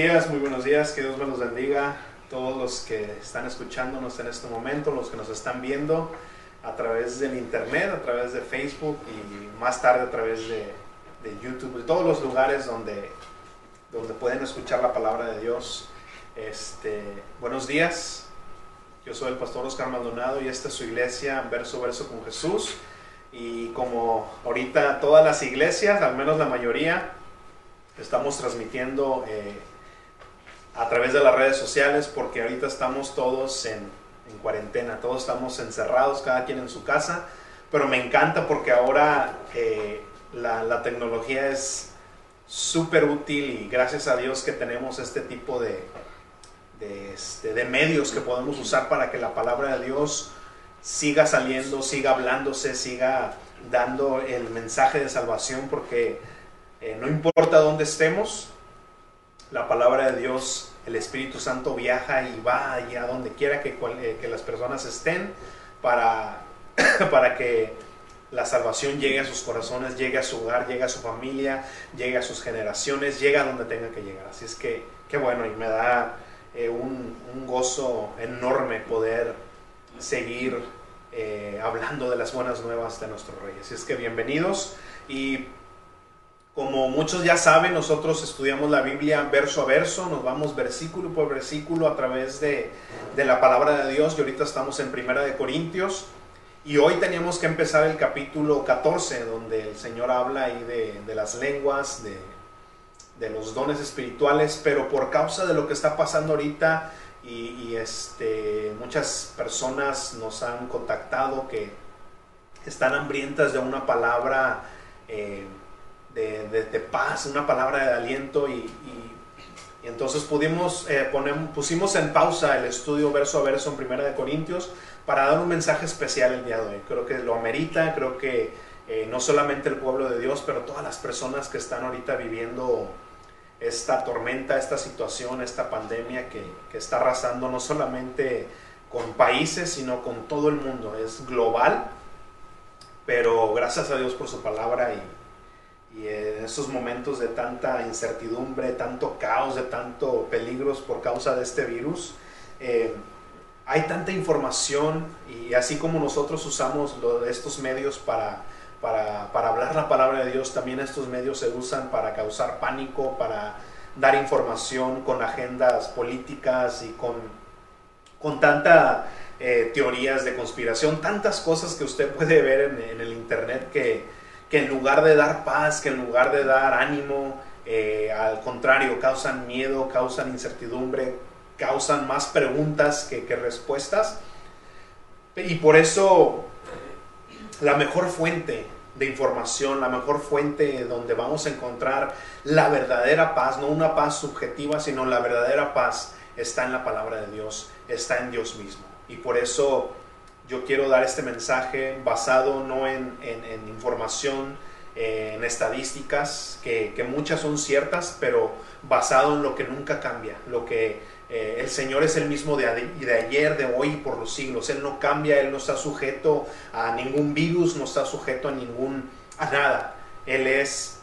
Días, muy buenos días, que Dios me los bendiga. Todos los que están escuchándonos en este momento, los que nos están viendo a través del internet, a través de Facebook y más tarde a través de, de YouTube, de todos los lugares donde, donde pueden escuchar la palabra de Dios. Este, buenos días, yo soy el pastor Oscar Maldonado y esta es su iglesia, verso verso con Jesús. Y como ahorita todas las iglesias, al menos la mayoría, estamos transmitiendo eh, a través de las redes sociales porque ahorita estamos todos en, en, cuarentena, todos estamos encerrados, cada quien en su casa, pero me encanta porque ahora eh, la, la, tecnología es súper útil y gracias a Dios que tenemos este tipo de, de, este, de medios que podemos usar para que la palabra de Dios siga saliendo, siga hablándose, siga dando el mensaje de salvación porque eh, no importa dónde estemos, la palabra de Dios, el Espíritu Santo viaja y va allá donde quiera que, eh, que las personas estén para, para que la salvación llegue a sus corazones, llegue a su hogar, llegue a su familia, llegue a sus generaciones, llegue a donde tenga que llegar. Así es que, qué bueno, y me da eh, un, un, gozo enorme poder seguir eh, hablando de las buenas nuevas de nuestro rey. Así es que bienvenidos y como muchos ya saben, nosotros estudiamos la Biblia verso a verso, nos vamos versículo por versículo a través de, de la palabra de Dios y ahorita estamos en Primera de Corintios y hoy teníamos que empezar el capítulo 14 donde el Señor habla ahí de, de las lenguas, de, de, los dones espirituales, pero por causa de lo que está pasando ahorita y, este, muchas personas nos han contactado que están hambrientas de una palabra eh, de, de, paz, una palabra de aliento y, y, y entonces pudimos, eh, poner, pusimos en pausa el estudio verso a verso en Primera de Corintios para dar un mensaje especial el día de hoy. Creo que lo amerita, creo que eh, no solamente el pueblo de Dios, pero todas las personas que están ahorita viviendo esta tormenta, esta situación, esta pandemia que, que está arrasando no solamente con países, sino con todo el mundo. Es global, pero gracias a Dios por su palabra y, y en estos momentos de tanta incertidumbre, tanto caos, de tanto peligros por causa de este virus, eh, hay tanta información y así como nosotros usamos lo, estos medios para, para, para, hablar la palabra de Dios, también estos medios se usan para causar pánico, para dar información con agendas políticas y con, con tanta eh, teorías de conspiración, tantas cosas que usted puede ver en, en el internet que que en lugar de dar paz, que en lugar de dar ánimo, eh, al contrario, causan miedo, causan incertidumbre, causan más preguntas que, que, respuestas. Y por eso la mejor fuente de información, la mejor fuente donde vamos a encontrar la verdadera paz, no una paz subjetiva, sino la verdadera paz, está en la palabra de Dios, está en Dios mismo. Y por eso yo quiero dar este mensaje basado no en, en, en información, eh, en estadísticas, que, muchas son ciertas, pero basado en lo que nunca cambia, lo que eh, el Señor es el mismo de, de ayer, de hoy y por los siglos. Él no cambia, Él no está sujeto a ningún virus, no está sujeto a ningún, a nada. Él es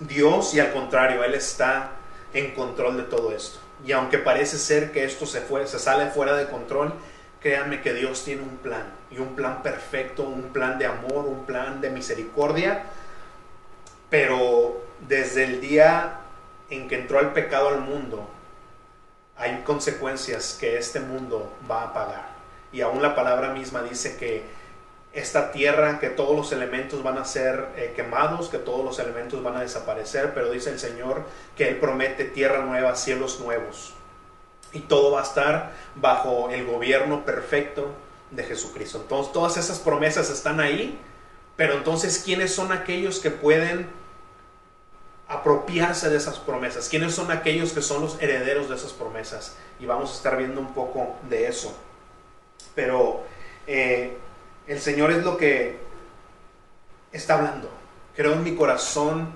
Dios y al contrario, Él está en control de todo esto. Y aunque parece ser que esto se, fue, se sale fuera de control, créanme que Dios tiene un plan, y un plan perfecto, un plan de amor, un plan de misericordia, pero desde el día en que entró el pecado al mundo, hay consecuencias que este mundo va a pagar. Y aún la palabra misma dice que esta tierra, que todos los elementos van a ser eh, quemados, que todos los elementos van a desaparecer, pero dice el Señor que Él promete tierra nueva, cielos nuevos y todo va a estar bajo el gobierno perfecto de Jesucristo. Entonces, todas esas promesas están ahí, pero entonces, ¿quiénes son aquellos que pueden apropiarse de esas promesas? ¿Quiénes son aquellos que son los herederos de esas promesas? Y vamos a estar viendo un poco de eso. Pero eh, el Señor es lo que está hablando. Creo en mi corazón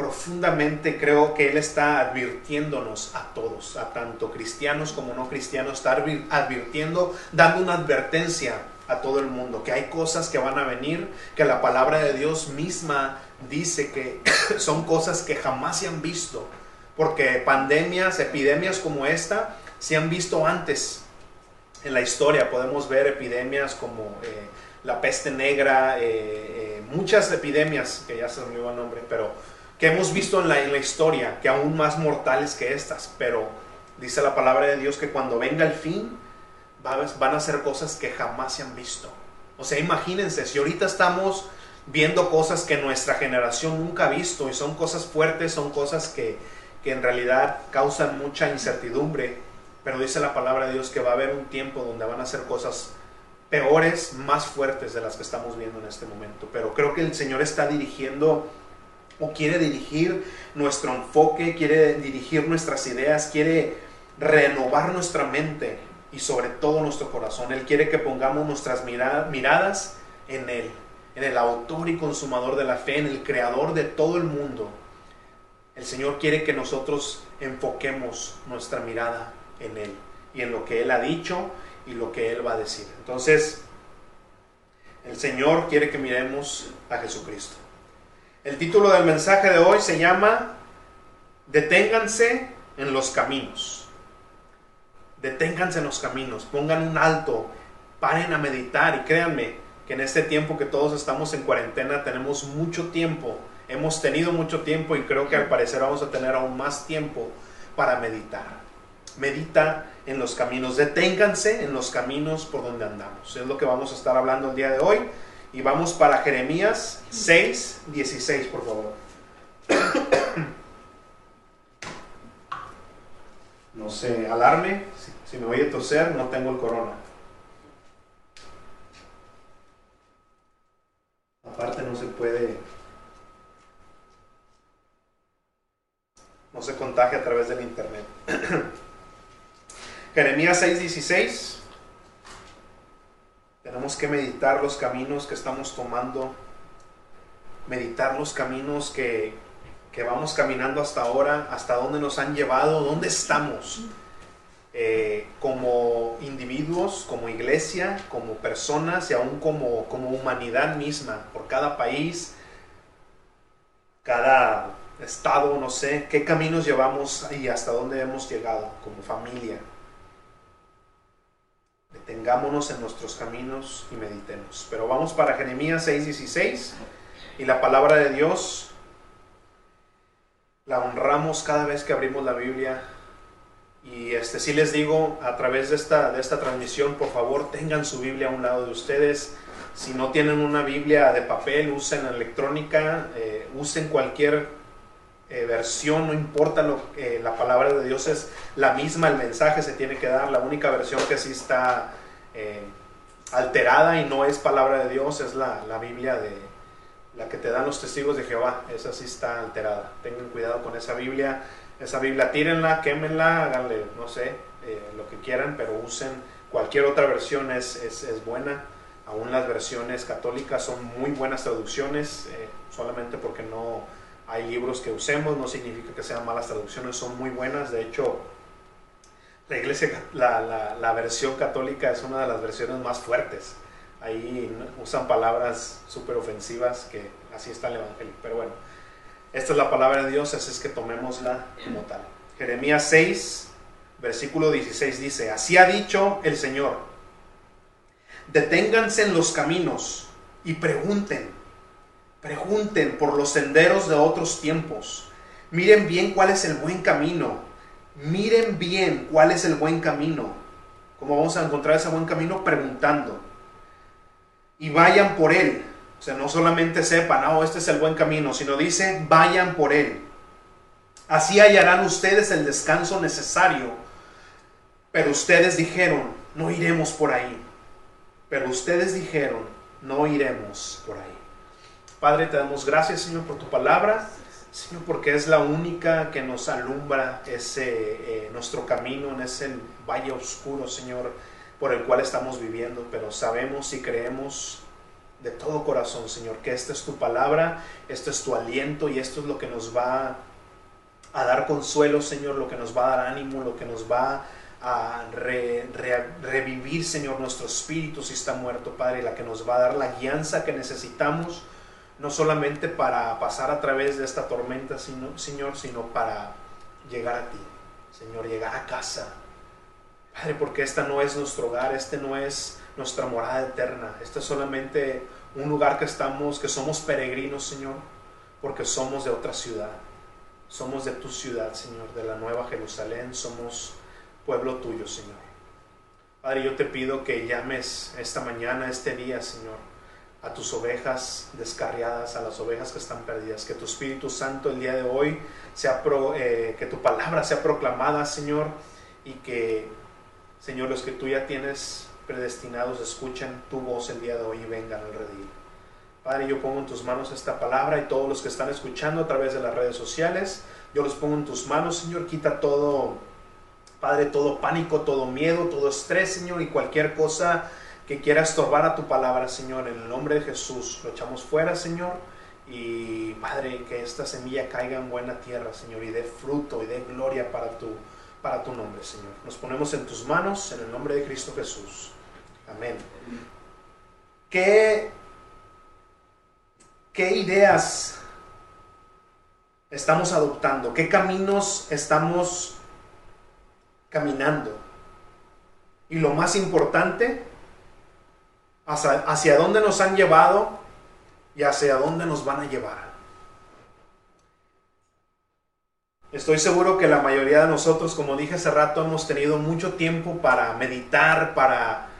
profundamente creo que Él está advirtiéndonos a todos, a tanto cristianos como no cristianos, está advirtiendo, dando una advertencia a todo el mundo, que hay cosas que van a venir, que la palabra de Dios misma dice que son cosas que jamás se han visto, porque pandemias, epidemias como esta se han visto antes en la historia. Podemos ver epidemias como eh, la peste negra, eh, eh, muchas epidemias, que ya se me olvidó el nombre, pero que hemos visto en la, historia, que aún más mortales que estas. Pero dice la palabra de Dios que cuando venga el fin, van a ser cosas que jamás se han visto. O sea, imagínense, si ahorita estamos viendo cosas que nuestra generación nunca ha visto y son cosas fuertes, son cosas que, que en realidad causan mucha incertidumbre, pero dice la palabra de Dios que va a haber un tiempo donde van a ser cosas peores, más fuertes de las que estamos viendo en este momento. Pero creo que el Señor está dirigiendo o quiere dirigir nuestro enfoque, quiere dirigir nuestras ideas, quiere renovar nuestra mente y sobre todo nuestro corazón. Él quiere que pongamos nuestras miradas en Él, en el autor y consumador de la fe, en el creador de todo el mundo. El Señor quiere que nosotros enfoquemos nuestra mirada en Él y en lo que Él ha dicho y lo que Él va a decir. Entonces, el Señor quiere que miremos a Jesucristo. El título del mensaje de hoy se llama Deténganse en los caminos. Deténganse en los caminos, pongan un alto, paren a meditar y créanme que en este tiempo que todos estamos en cuarentena tenemos mucho tiempo, hemos tenido mucho tiempo y creo que al parecer vamos a tener aún más tiempo para meditar medita en los caminos, deténganse en los caminos por donde andamos. Es lo que vamos a estar hablando el día de hoy. Y vamos para Jeremías 6, 16, por favor. No se alarme, si, me voy a toser, no tengo el corona. Aparte no se puede, no se contagia a través del internet. Jeremías 6:16. Tenemos que meditar los caminos que estamos tomando, meditar los caminos que, vamos caminando hasta ahora, hasta dónde nos han llevado, dónde estamos eh, como individuos, como iglesia, como personas y aún como, como humanidad misma, por cada país, cada estado, no sé, qué caminos llevamos y hasta dónde hemos llegado como familia. Detengámonos en nuestros caminos y meditemos. Pero vamos para Jeremías 6:16 y la palabra de Dios la honramos cada vez que abrimos la Biblia. Y este sí les digo a través de esta, de esta transmisión, por favor, tengan su Biblia a un lado de ustedes. Si no tienen una Biblia de papel, usen electrónica, eh, usen cualquier eh, versión, no importa lo eh, la palabra de Dios es la misma, el mensaje se tiene que dar, la única versión que sí está eh, alterada y no es palabra de Dios es la, la, Biblia de la que te dan los testigos de Jehová, esa sí está alterada, tengan cuidado con esa Biblia, esa Biblia tírenla, quémenla, háganle, no sé, lo que quieran, pero usen cualquier otra versión es, es, es buena, aún las versiones católicas son muy buenas traducciones, solamente porque no hay libros que usemos, no significa que sean malas traducciones, son muy buenas. De hecho, la iglesia, la, la, versión católica es una de las versiones más fuertes. Ahí usan palabras súper ofensivas que así está el Evangelio. Pero bueno, esta es la palabra de Dios, así es que tomémosla como tal. Jeremías 6, versículo 16 dice, así ha dicho el Señor, deténganse en los caminos y pregunten Pregunten por los senderos de otros tiempos. Miren bien cuál es el buen camino. Miren bien cuál es el buen camino. ¿Cómo vamos a encontrar ese buen camino? Preguntando. Y vayan por él. O sea, no solamente sepan, oh, este es el buen camino, sino dice, vayan por él. Así hallarán ustedes el descanso necesario. Pero ustedes dijeron, no iremos por ahí. Pero ustedes dijeron, no iremos por ahí. Padre, te damos gracias, Señor, por tu palabra, Señor, porque es la única que nos alumbra ese eh, nuestro camino en ese valle oscuro, Señor, por el cual estamos viviendo. Pero sabemos y creemos de todo corazón, Señor, que esta es tu palabra, esto es tu aliento y esto es lo que nos va a dar consuelo, Señor, lo que nos va a dar ánimo, lo que nos va a revivir, Señor, nuestro espíritu si está muerto, Padre, la que nos va a dar la guianza que necesitamos no solamente para pasar a través de esta tormenta, sino, Señor, sino para llegar a ti, Señor, llegar a casa. Padre, porque esta no es nuestro hogar, este no es nuestra morada eterna, este es solamente un lugar que estamos, que somos peregrinos, Señor, porque somos de otra ciudad. Somos de tu ciudad, Señor, de la Nueva Jerusalén, somos pueblo tuyo, Señor. Padre, yo te pido que llames esta mañana, este día, Señor, a tus ovejas descarriadas, a las ovejas que están perdidas. Que tu Espíritu Santo el día de hoy sea, eh, que tu palabra sea proclamada, Señor, y que, Señor, los que tú ya tienes predestinados escuchen tu voz el día de hoy y vengan al redil. Padre, yo pongo en tus manos esta palabra y todos los que están escuchando a través de las redes sociales, yo los pongo en tus manos, Señor, quita todo, Padre, todo pánico, todo miedo, todo estrés, Señor, y cualquier cosa que quiera estorbar a tu palabra, Señor, en el nombre de Jesús, lo echamos fuera, Señor, y Padre, que esta semilla caiga en buena tierra, Señor, y dé fruto y dé gloria para tu, para tu nombre, Señor. Nos ponemos en tus manos, en el nombre de Cristo Jesús. Amén. ¿Qué, qué ideas estamos adoptando? ¿Qué caminos estamos caminando? Y lo más importante, hacia, dónde nos han llevado y hacia dónde nos van a llevar. Estoy seguro que la mayoría de nosotros, como dije hace rato, hemos tenido mucho tiempo para meditar, para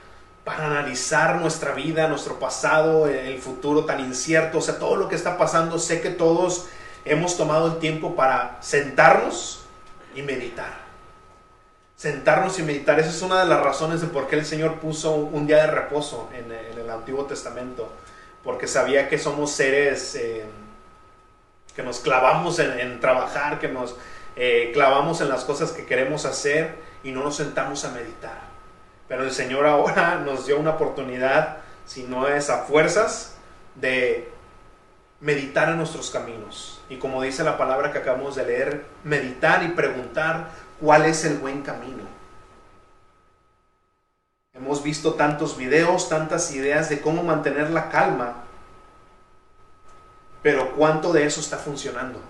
para analizar nuestra vida, nuestro pasado, el futuro tan incierto, o sea, todo lo que está pasando, sé que todos hemos tomado el tiempo para sentarnos y meditar. Sentarnos y meditar, esa es una de las razones de por qué el Señor puso un día de reposo en, el Antiguo Testamento, porque sabía que somos seres eh, que nos clavamos en, trabajar, que nos eh, clavamos en las cosas que queremos hacer y no nos sentamos a meditar. Pero el Señor ahora nos dio una oportunidad, si no es a fuerzas, de meditar en nuestros caminos. Y como dice la palabra que acabamos de leer, meditar y preguntar cuál es el buen camino. Hemos visto tantos videos, tantas ideas de cómo mantener la calma, pero ¿cuánto de eso está funcionando?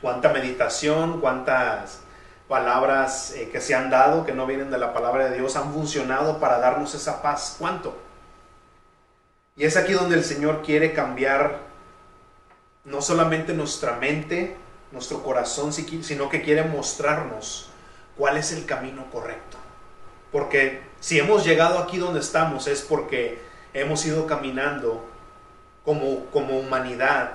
¿Cuánta meditación? ¿Cuántas palabras eh, que se han dado, que no vienen de la palabra de Dios, han funcionado para darnos esa paz. ¿Cuánto? Y es aquí donde el Señor quiere cambiar no solamente nuestra mente, nuestro corazón, sino que quiere mostrarnos cuál es el camino correcto. Porque si hemos llegado aquí donde estamos es porque hemos ido caminando como, como humanidad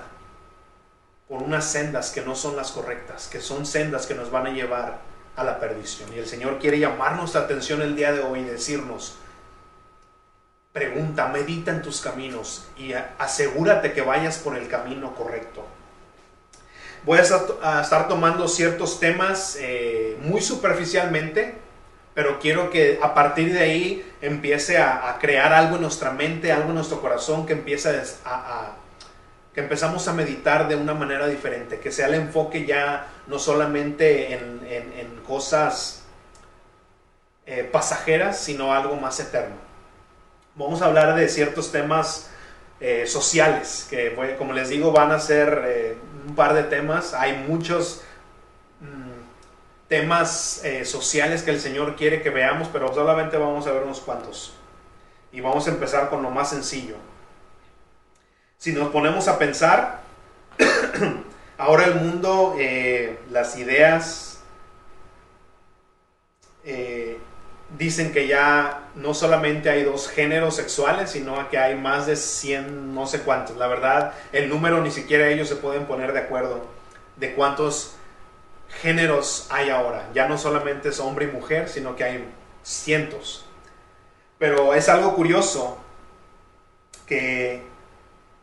por unas sendas que no son las correctas, que son sendas que nos van a llevar a la perdición. Y el Señor quiere llamar nuestra atención el día de hoy y decirnos, pregunta, medita en tus caminos y asegúrate que vayas por el camino correcto. Voy a estar, tomando ciertos temas eh, muy superficialmente, pero quiero que a partir de ahí empiece a, crear algo en nuestra mente, algo en nuestro corazón que empiece a que empezamos a meditar de una manera diferente, que sea el enfoque ya no solamente en, cosas eh, pasajeras, sino algo más eterno. Vamos a hablar de ciertos temas eh, sociales, que como les digo van a ser eh, un par de temas, hay muchos mm, temas sociales que el Señor quiere que veamos, pero solamente vamos a ver unos cuantos. Y vamos a empezar con lo más sencillo. Si nos ponemos a pensar, ahora el mundo, eh, las ideas eh, dicen que ya no solamente hay dos géneros sexuales, sino que hay más de 100, no sé cuántos. La verdad, el número ni siquiera ellos se pueden poner de acuerdo de cuántos géneros hay ahora. Ya no solamente es hombre y mujer, sino que hay cientos. Pero es algo curioso que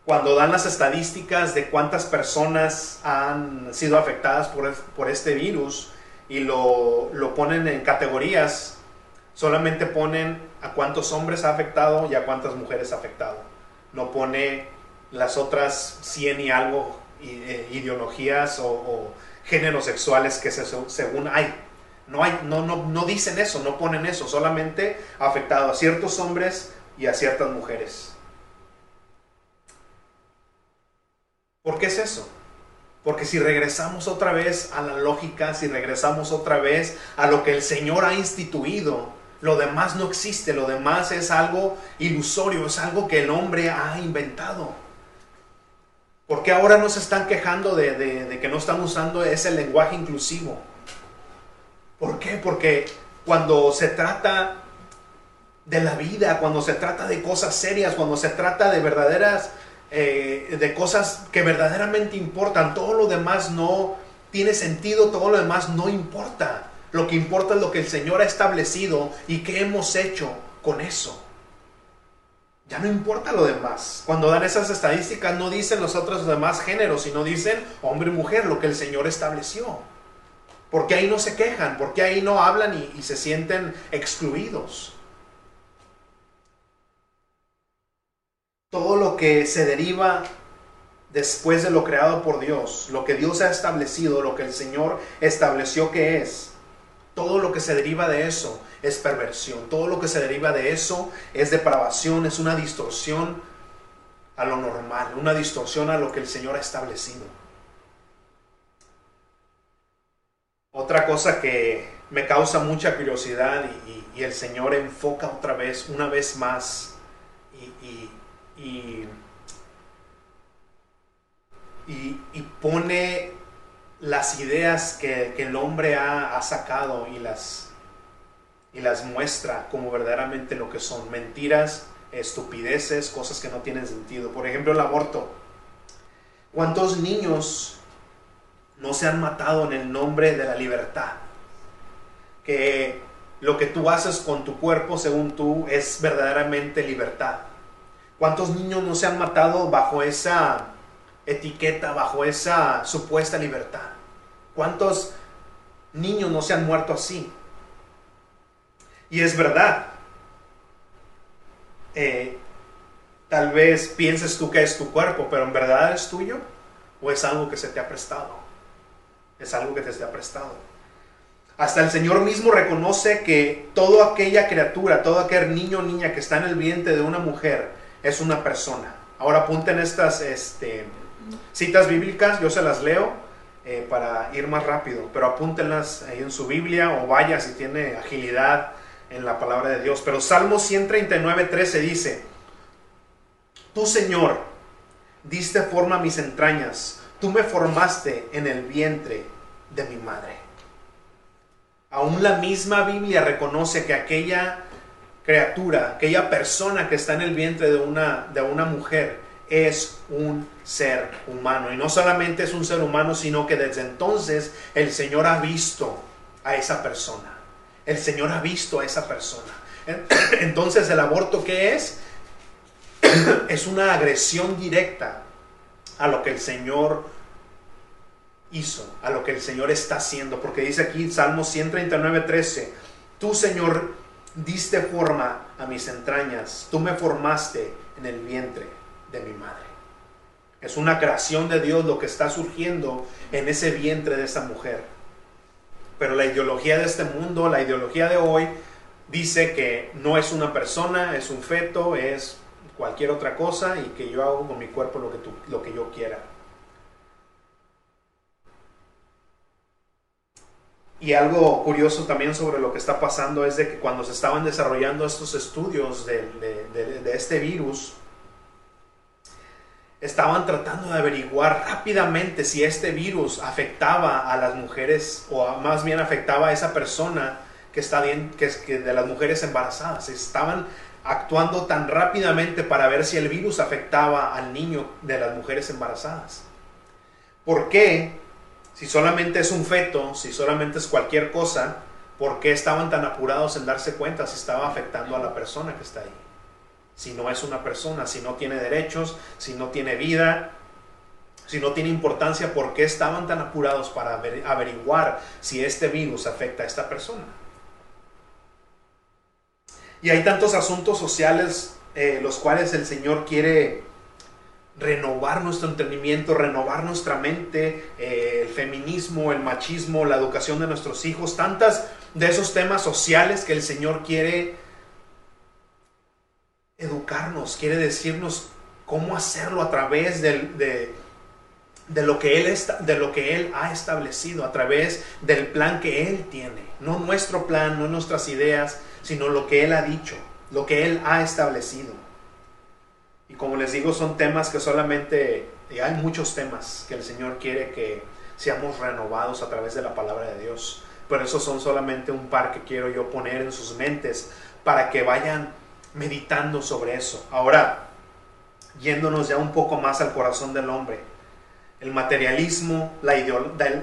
cuando dan las estadísticas de cuántas personas han sido afectadas por, este virus y lo, ponen en categorías, solamente ponen a cuántos hombres ha afectado y a cuántas mujeres ha afectado. No pone las otras 100 y algo eh, ideologías o, géneros sexuales que según hay. No, hay no, no, no dicen eso, no ponen eso, solamente ha afectado a ciertos hombres y a ciertas mujeres. ¿Por qué es eso? Porque si regresamos otra vez a la lógica, si regresamos otra vez a lo que el Señor ha instituido, lo demás no existe, lo demás es algo ilusorio, es algo que el hombre ha inventado. ¿Por qué ahora no se están quejando de, que no están usando ese lenguaje inclusivo? ¿Por qué? Porque cuando se trata de la vida, cuando se trata de cosas serias, cuando se trata de verdaderas, eh, de cosas que verdaderamente importan, todo lo demás no tiene sentido, todo lo demás no importa. Lo que importa es lo que el Señor ha establecido y qué hemos hecho con eso. Ya no importa lo demás. Cuando dan esas estadísticas no dicen los otros demás géneros, sino dicen hombre y mujer, lo que el Señor estableció. Porque ahí no se quejan, porque ahí no hablan y, y se sienten excluidos. Todo lo que se deriva después de lo creado por Dios, lo que Dios ha establecido, lo que el Señor estableció que es, todo lo que se deriva de eso es perversión. Todo lo que se deriva de eso es depravación, es una distorsión a lo normal, una distorsión a lo que el Señor ha establecido. Otra cosa que me causa mucha curiosidad y, el Señor enfoca otra vez, una vez más, y, pone las ideas que, el hombre ha, sacado y las, y las muestra como verdaderamente lo que son mentiras, estupideces, cosas que no tienen sentido. Por ejemplo, el aborto. ¿Cuántos niños no se han matado en el nombre de la libertad? Que lo que tú haces con tu cuerpo, según tú, es verdaderamente libertad. ¿Cuántos niños no se han matado bajo esa etiqueta, bajo esa supuesta libertad. ¿Cuántos niños no se han muerto así? Y es verdad. Eh, tal vez pienses tú que es tu cuerpo, pero en verdad es tuyo o es algo que se te ha prestado. Es algo que te se ha prestado. Hasta el Señor mismo reconoce que toda aquella criatura, todo aquel niño o niña que está en el vientre de una mujer es una persona. Ahora apunten estas este, citas bíblicas, yo se las leo eh, para ir más rápido, pero apúntenlas ahí en su Biblia o vaya si tiene agilidad en la palabra de Dios. Pero Salmo 139, 13 dice, Tú Señor, diste forma a mis entrañas, tú me formaste en el vientre de mi madre. Aún la misma Biblia reconoce que aquella criatura, aquella persona que está en el vientre de una, de una mujer, es un ser humano. Y no solamente es un ser humano, sino que desde entonces el Señor ha visto a esa persona. El Señor ha visto a esa persona. Entonces el aborto ¿qué es? es una agresión directa a lo que el Señor hizo, a lo que el Señor está haciendo. Porque dice aquí Salmo 139, 13, tú Señor diste forma a mis entrañas, tú me formaste en el vientre de mi madre. Es una creación de Dios lo que está surgiendo en ese vientre de esa mujer. Pero la ideología de este mundo, la ideología de hoy, dice que no es una persona, es un feto, es cualquier otra cosa y que yo hago con mi cuerpo lo que, lo que yo quiera. Y algo curioso también sobre lo que está pasando es de que cuando se estaban desarrollando estos estudios de, de este virus, estaban tratando de averiguar rápidamente si este virus afectaba a las mujeres o más bien afectaba a esa persona que está bien, que es que de las mujeres embarazadas. Estaban actuando tan rápidamente para ver si el virus afectaba al niño de las mujeres embarazadas. ¿Por qué? Si solamente es un feto, si solamente es cualquier cosa, ¿por qué estaban tan apurados en darse cuenta si estaba afectando a la persona que está ahí? Si no es una persona, si no tiene derechos, si no tiene vida, si no tiene importancia, ¿por qué estaban tan apurados para averiguar si este virus afecta a esta persona? Y hay tantos asuntos sociales eh, los cuales el Señor quiere renovar nuestro entendimiento, renovar nuestra mente, eh, el feminismo, el machismo, la educación de nuestros hijos, tantas de esos temas sociales que el Señor quiere educarnos, quiere decirnos cómo hacerlo a través de, de lo que él está, de lo que él ha establecido a través del plan que él tiene, no nuestro plan, no nuestras ideas, sino lo que él ha dicho, lo que él ha establecido. Y como les digo, son temas que solamente y hay muchos temas que el Señor quiere que seamos renovados a través de la palabra de Dios. Pero esos son solamente un par que quiero yo poner en sus mentes para que vayan meditando sobre eso. Ahora, yéndonos ya un poco más al corazón del hombre, el materialismo, la,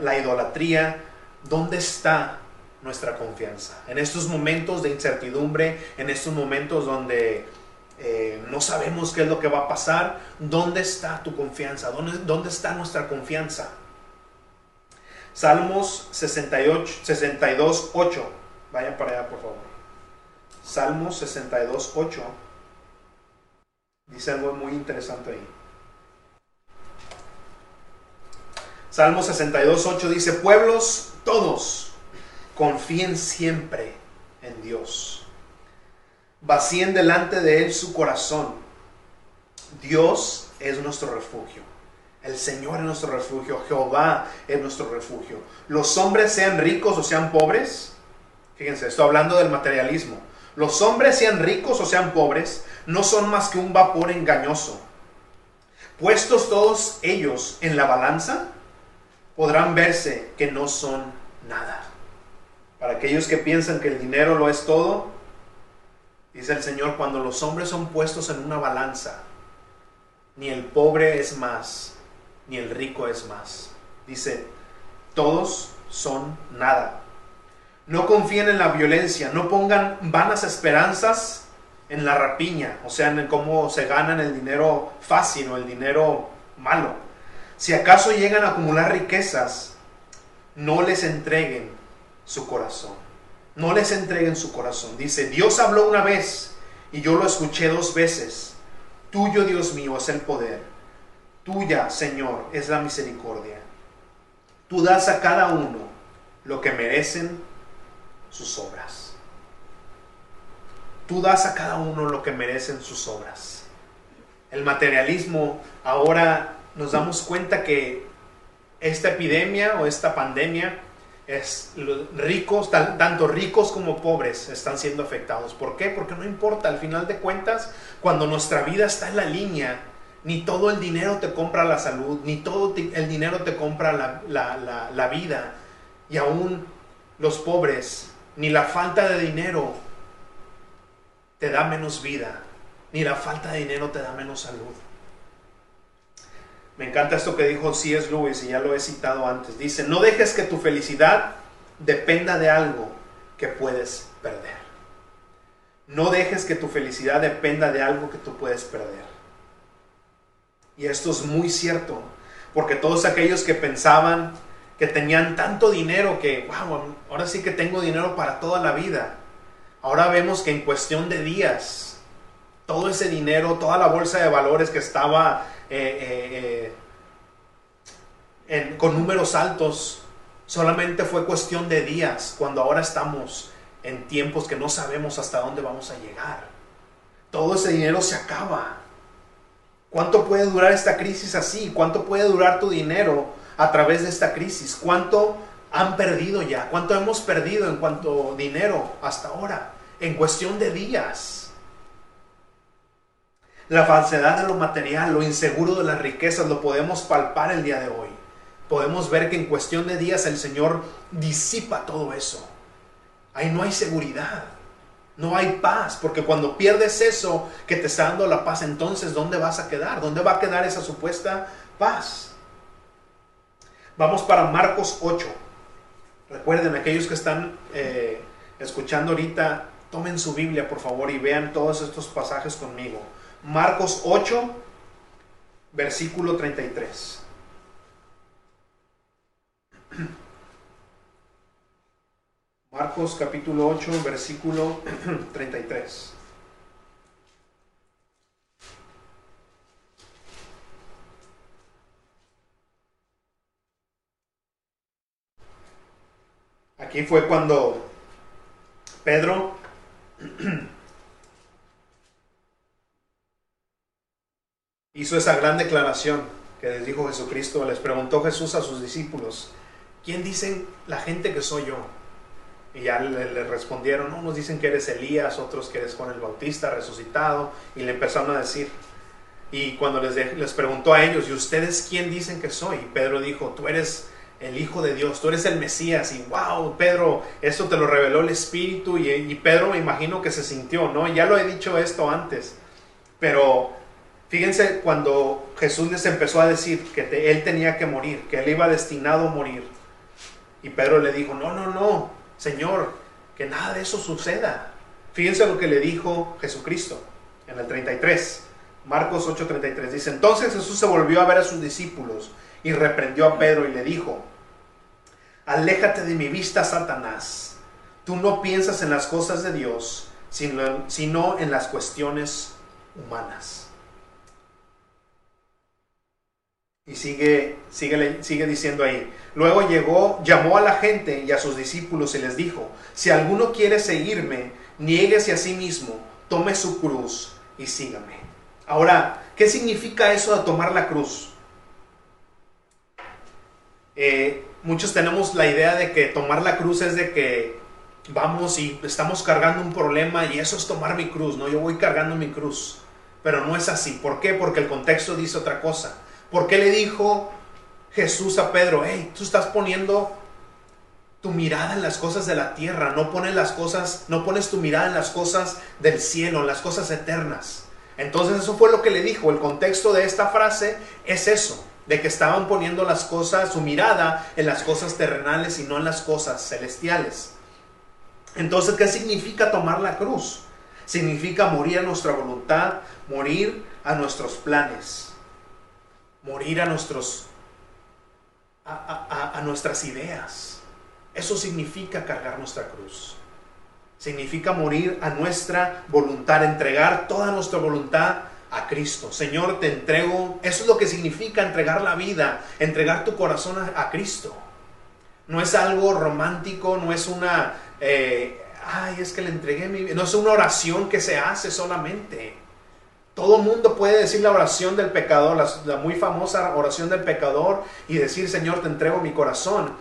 la idolatría, ¿dónde está nuestra confianza? En estos momentos de incertidumbre, en estos momentos donde eh, no sabemos qué es lo que va a pasar, ¿dónde está tu confianza? ¿Dónde, dónde está nuestra confianza? Salmos 68, 62, 8. Vayan para allá, por favor. Salmos 62, 8. Dice algo muy interesante ahí. Salmos 62, 8 dice, pueblos todos, confíen siempre en Dios vacíen delante de Él su corazón. Dios es nuestro refugio. El Señor es nuestro refugio. Jehová es nuestro refugio. Los hombres sean ricos o sean pobres. Fíjense, estoy hablando del materialismo. Los hombres sean ricos o sean pobres, no son más que un vapor engañoso. Puestos todos ellos en la balanza, podrán verse que no son nada. Para aquellos que piensan que el dinero lo es todo, Dice el Señor, cuando los hombres son puestos en una balanza, ni el pobre es más, ni el rico es más. Dice, todos son nada. No confíen en la violencia, no pongan vanas esperanzas en la rapiña, o sea, en cómo se ganan el dinero fácil o el dinero malo. Si acaso llegan a acumular riquezas, no les entreguen su corazón no les entreguen su corazón. Dice, Dios habló una vez y yo lo escuché dos veces. Tuyo, Dios mío, es el poder. Tuya, Señor, es la misericordia. Tú das a cada uno lo que merecen sus obras. Tú das a cada uno lo que merecen sus obras. El materialismo, ahora nos damos cuenta que esta epidemia o esta pandemia es, ricos, tanto ricos como pobres están siendo afectados. ¿Por qué? Porque no importa, al final de cuentas, cuando nuestra vida está en la línea, ni todo el dinero te compra la salud, ni todo el dinero te compra la, la vida, y aún los pobres, ni la falta de dinero te da menos vida, ni la falta de dinero te da menos salud. Me encanta esto que dijo C.S. Lewis y ya lo he citado antes. Dice, no dejes que tu felicidad dependa de algo que puedes perder. No dejes que tu felicidad dependa de algo que tú puedes perder. Y esto es muy cierto, porque todos aquellos que pensaban que tenían tanto dinero que, wow, ahora sí que tengo dinero para toda la vida. Ahora vemos que en cuestión de días, todo ese dinero, toda la bolsa de valores que estaba eh, eh, con números altos, solamente fue cuestión de días, cuando ahora estamos en tiempos que no sabemos hasta dónde vamos a llegar. Todo ese dinero se acaba. ¿Cuánto puede durar esta crisis así? ¿Cuánto puede durar tu dinero a través de esta crisis? ¿Cuánto han perdido ya? ¿Cuánto hemos perdido en cuanto dinero hasta ahora? En cuestión de días. La falsedad de lo material, lo inseguro de las riquezas, lo podemos palpar el día de hoy. Podemos ver que en cuestión de días el Señor disipa todo eso. Ahí no hay seguridad, no hay paz, porque cuando pierdes eso que te está dando la paz, entonces ¿dónde vas a quedar? ¿Dónde va a quedar esa supuesta paz? Vamos para Marcos 8. Recuerden, aquellos que están eh, escuchando ahorita, tomen su Biblia por favor y vean todos estos pasajes conmigo. Marcos 8, versículo 33. Marcos capítulo 8, versículo 33. Aquí fue cuando Pedro hizo esa gran declaración que les dijo Jesucristo, les preguntó Jesús a sus discípulos, ¿quién dicen la gente que soy yo? Y ya le, respondieron, unos dicen que eres Elías, otros que eres Juan el Bautista resucitado, y le empezaron a decir. Y cuando les, les preguntó a ellos, ¿y ustedes quién dicen que soy? Y Pedro dijo, tú eres el Hijo de Dios, tú eres el Mesías. Y wow, Pedro, esto te lo reveló el Espíritu. Y, Pedro me imagino que se sintió, ¿no? Ya lo he dicho esto antes, pero fíjense cuando Jesús les empezó a decir que él tenía que morir, que él iba destinado a morir. Y Pedro le dijo, no, no, no, Señor, que nada de eso suceda. Fíjense lo que le dijo Jesucristo en el 33. Marcos 8:33 dice, entonces Jesús se volvió a ver a sus discípulos y reprendió a Pedro y le dijo, aléjate de mi vista, Satanás. Tú no piensas en las cosas de Dios, sino, en las cuestiones humanas. Y sigue, sigue, sigue diciendo ahí. Luego llegó, llamó a la gente y a sus discípulos y les dijo, si alguno quiere seguirme, niéguese a sí mismo, tome su cruz y sígame. Ahora, ¿qué significa eso de tomar la cruz? Eh, muchos tenemos la idea de que tomar la cruz es de que vamos y estamos cargando un problema y eso es tomar mi cruz, ¿no? Yo voy cargando mi cruz. Pero no es así. ¿Por qué? Porque el contexto dice otra cosa. ¿Por qué le dijo Jesús a Pedro, hey, tú estás poniendo tu mirada en las cosas de la tierra, no pones las cosas, no pones tu mirada en las cosas del cielo, en las cosas eternas? Entonces eso fue lo que le dijo. El contexto de esta frase es eso de que estaban poniendo las cosas, su mirada en las cosas terrenales y no en las cosas celestiales. Entonces, ¿qué significa tomar la cruz? Significa morir a nuestra voluntad, morir a nuestros planes, morir a nuestros a, a nuestras ideas. Eso significa cargar nuestra cruz. Significa morir a nuestra voluntad, entregar toda nuestra voluntad a Cristo. Señor, te entrego. Eso es lo que significa entregar la vida, entregar tu corazón a, Cristo. No es algo romántico, no es una, eh, ay, es que le entregué mi vida. No es una oración que se hace solamente. Todo mundo puede decir la oración del pecador, la, muy famosa oración del pecador, y decir, Señor, te entrego mi corazón.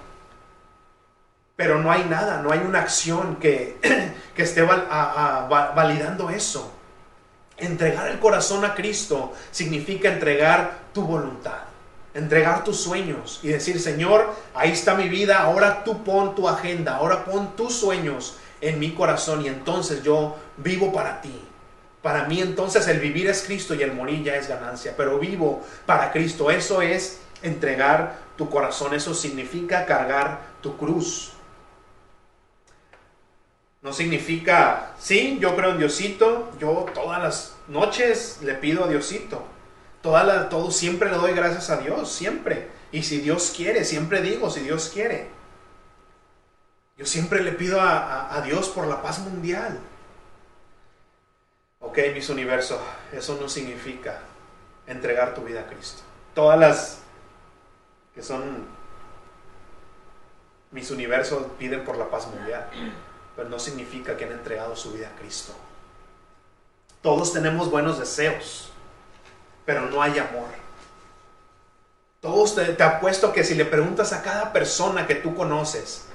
Pero no hay nada, no hay una acción que, que esté validando eso. Entregar el corazón a Cristo significa entregar tu voluntad, entregar tus sueños y decir, Señor, ahí está mi vida, ahora tú pon tu agenda, ahora pon tus sueños en mi corazón y entonces yo vivo para ti. Para mí entonces el vivir es Cristo y el morir ya es ganancia, pero vivo para Cristo. Eso es entregar tu corazón, eso significa cargar tu cruz. No significa, sí, yo creo en Diosito, yo todas las noches le pido a Diosito. Toda la, todo, siempre le doy gracias a Dios, siempre. Y si Dios quiere, siempre digo, si Dios quiere. Yo siempre le pido a, a Dios por la paz mundial. Ok, mis universos, eso no significa entregar tu vida a Cristo. Todas las que son mis universos piden por la paz mundial pero no significa que han entregado su vida a Cristo. Todos tenemos buenos deseos, pero no hay amor. Todos te, te, apuesto que si le preguntas a cada persona que tú conoces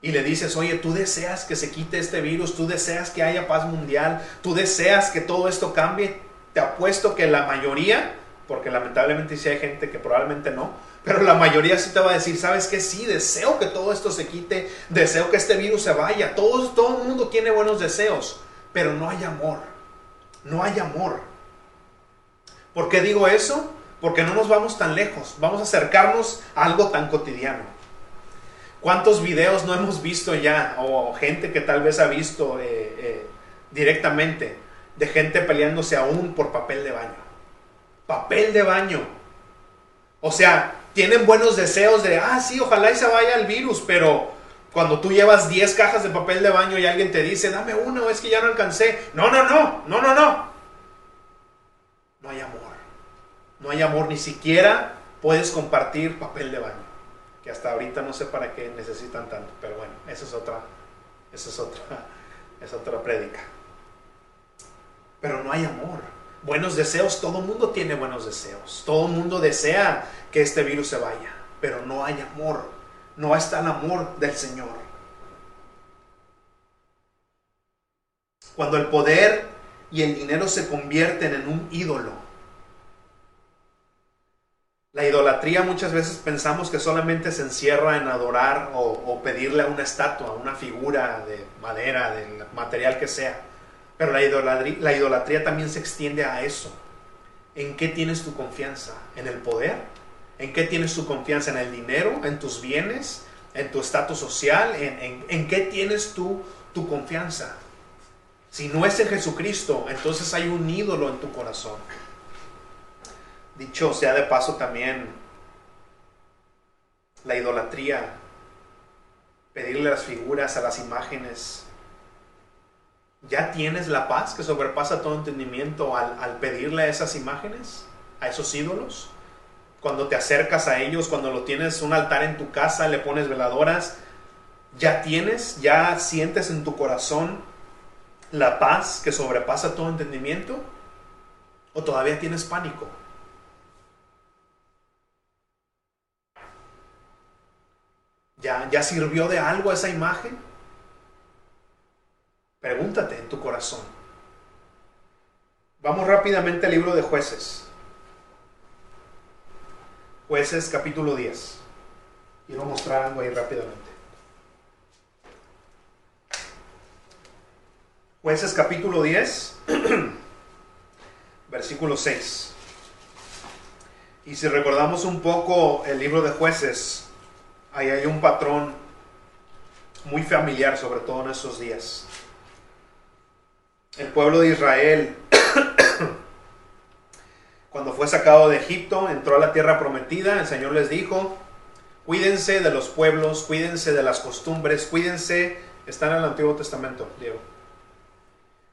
y le dices, oye, tú deseas que se quite este virus, tú deseas que haya paz mundial, tú deseas que todo esto cambie, te apuesto que la mayoría, porque lamentablemente sí hay gente que probablemente no, pero la mayoría sí te va a decir, ¿sabes qué? Sí, deseo que todo esto se quite, deseo que este virus se vaya. Todo, todo el mundo tiene buenos deseos, pero no hay amor. No hay amor. ¿Por qué digo eso? Porque no nos vamos tan lejos, vamos a acercarnos a algo tan cotidiano. ¿Cuántos videos no hemos visto ya? O gente que tal vez ha visto eh, eh, directamente de gente peleándose aún por papel de baño. Papel de baño. O sea, tienen buenos deseos de, ah, sí, ojalá y se vaya el virus, pero cuando tú llevas 10 cajas de papel de baño y alguien te dice, dame uno, es que ya no alcancé. No, no, no, no, no, no. No hay amor. No hay amor, ni siquiera puedes compartir papel de baño. Que hasta ahorita no sé para qué necesitan tanto, pero bueno, esa es otra, esa es otra, es otra prédica. Pero no hay amor. Buenos deseos, todo el mundo tiene buenos deseos. Todo el mundo desea que este virus se vaya, pero no hay amor. No está el amor del Señor. Cuando el poder y el dinero se convierten en un ídolo, la idolatría muchas veces pensamos que solamente se encierra en adorar o, pedirle a una estatua, una figura de madera, del material que sea. Pero la idolatría, la idolatría también se extiende a eso. ¿En qué tienes tu confianza? ¿En el poder? ¿En qué tienes tu confianza? ¿En el dinero? ¿En tus bienes? ¿En tu estatus social? ¿En, en qué tienes tú tu confianza? Si no es en Jesucristo, entonces hay un ídolo en tu corazón. Dicho sea de paso también, la idolatría, pedirle las figuras, a las imágenes. ¿Ya tienes la paz que sobrepasa todo entendimiento al, pedirle a esas imágenes, a esos ídolos? Cuando te acercas a ellos, cuando lo tienes un altar en tu casa, le pones veladoras, ¿ya tienes, ya sientes en tu corazón la paz que sobrepasa todo entendimiento? ¿O todavía tienes pánico? ¿Ya, sirvió de algo esa imagen? Pregúntate en tu corazón. Vamos rápidamente al libro de jueces. Jueces capítulo 10. Quiero mostrar algo ahí rápidamente. Jueces capítulo 10, versículo 6. Y si recordamos un poco el libro de jueces, ahí hay un patrón muy familiar, sobre todo en estos días. El pueblo de Israel, cuando fue sacado de Egipto, entró a la tierra prometida, el Señor les dijo, cuídense de los pueblos, cuídense de las costumbres, cuídense, está en el Antiguo Testamento, Diego,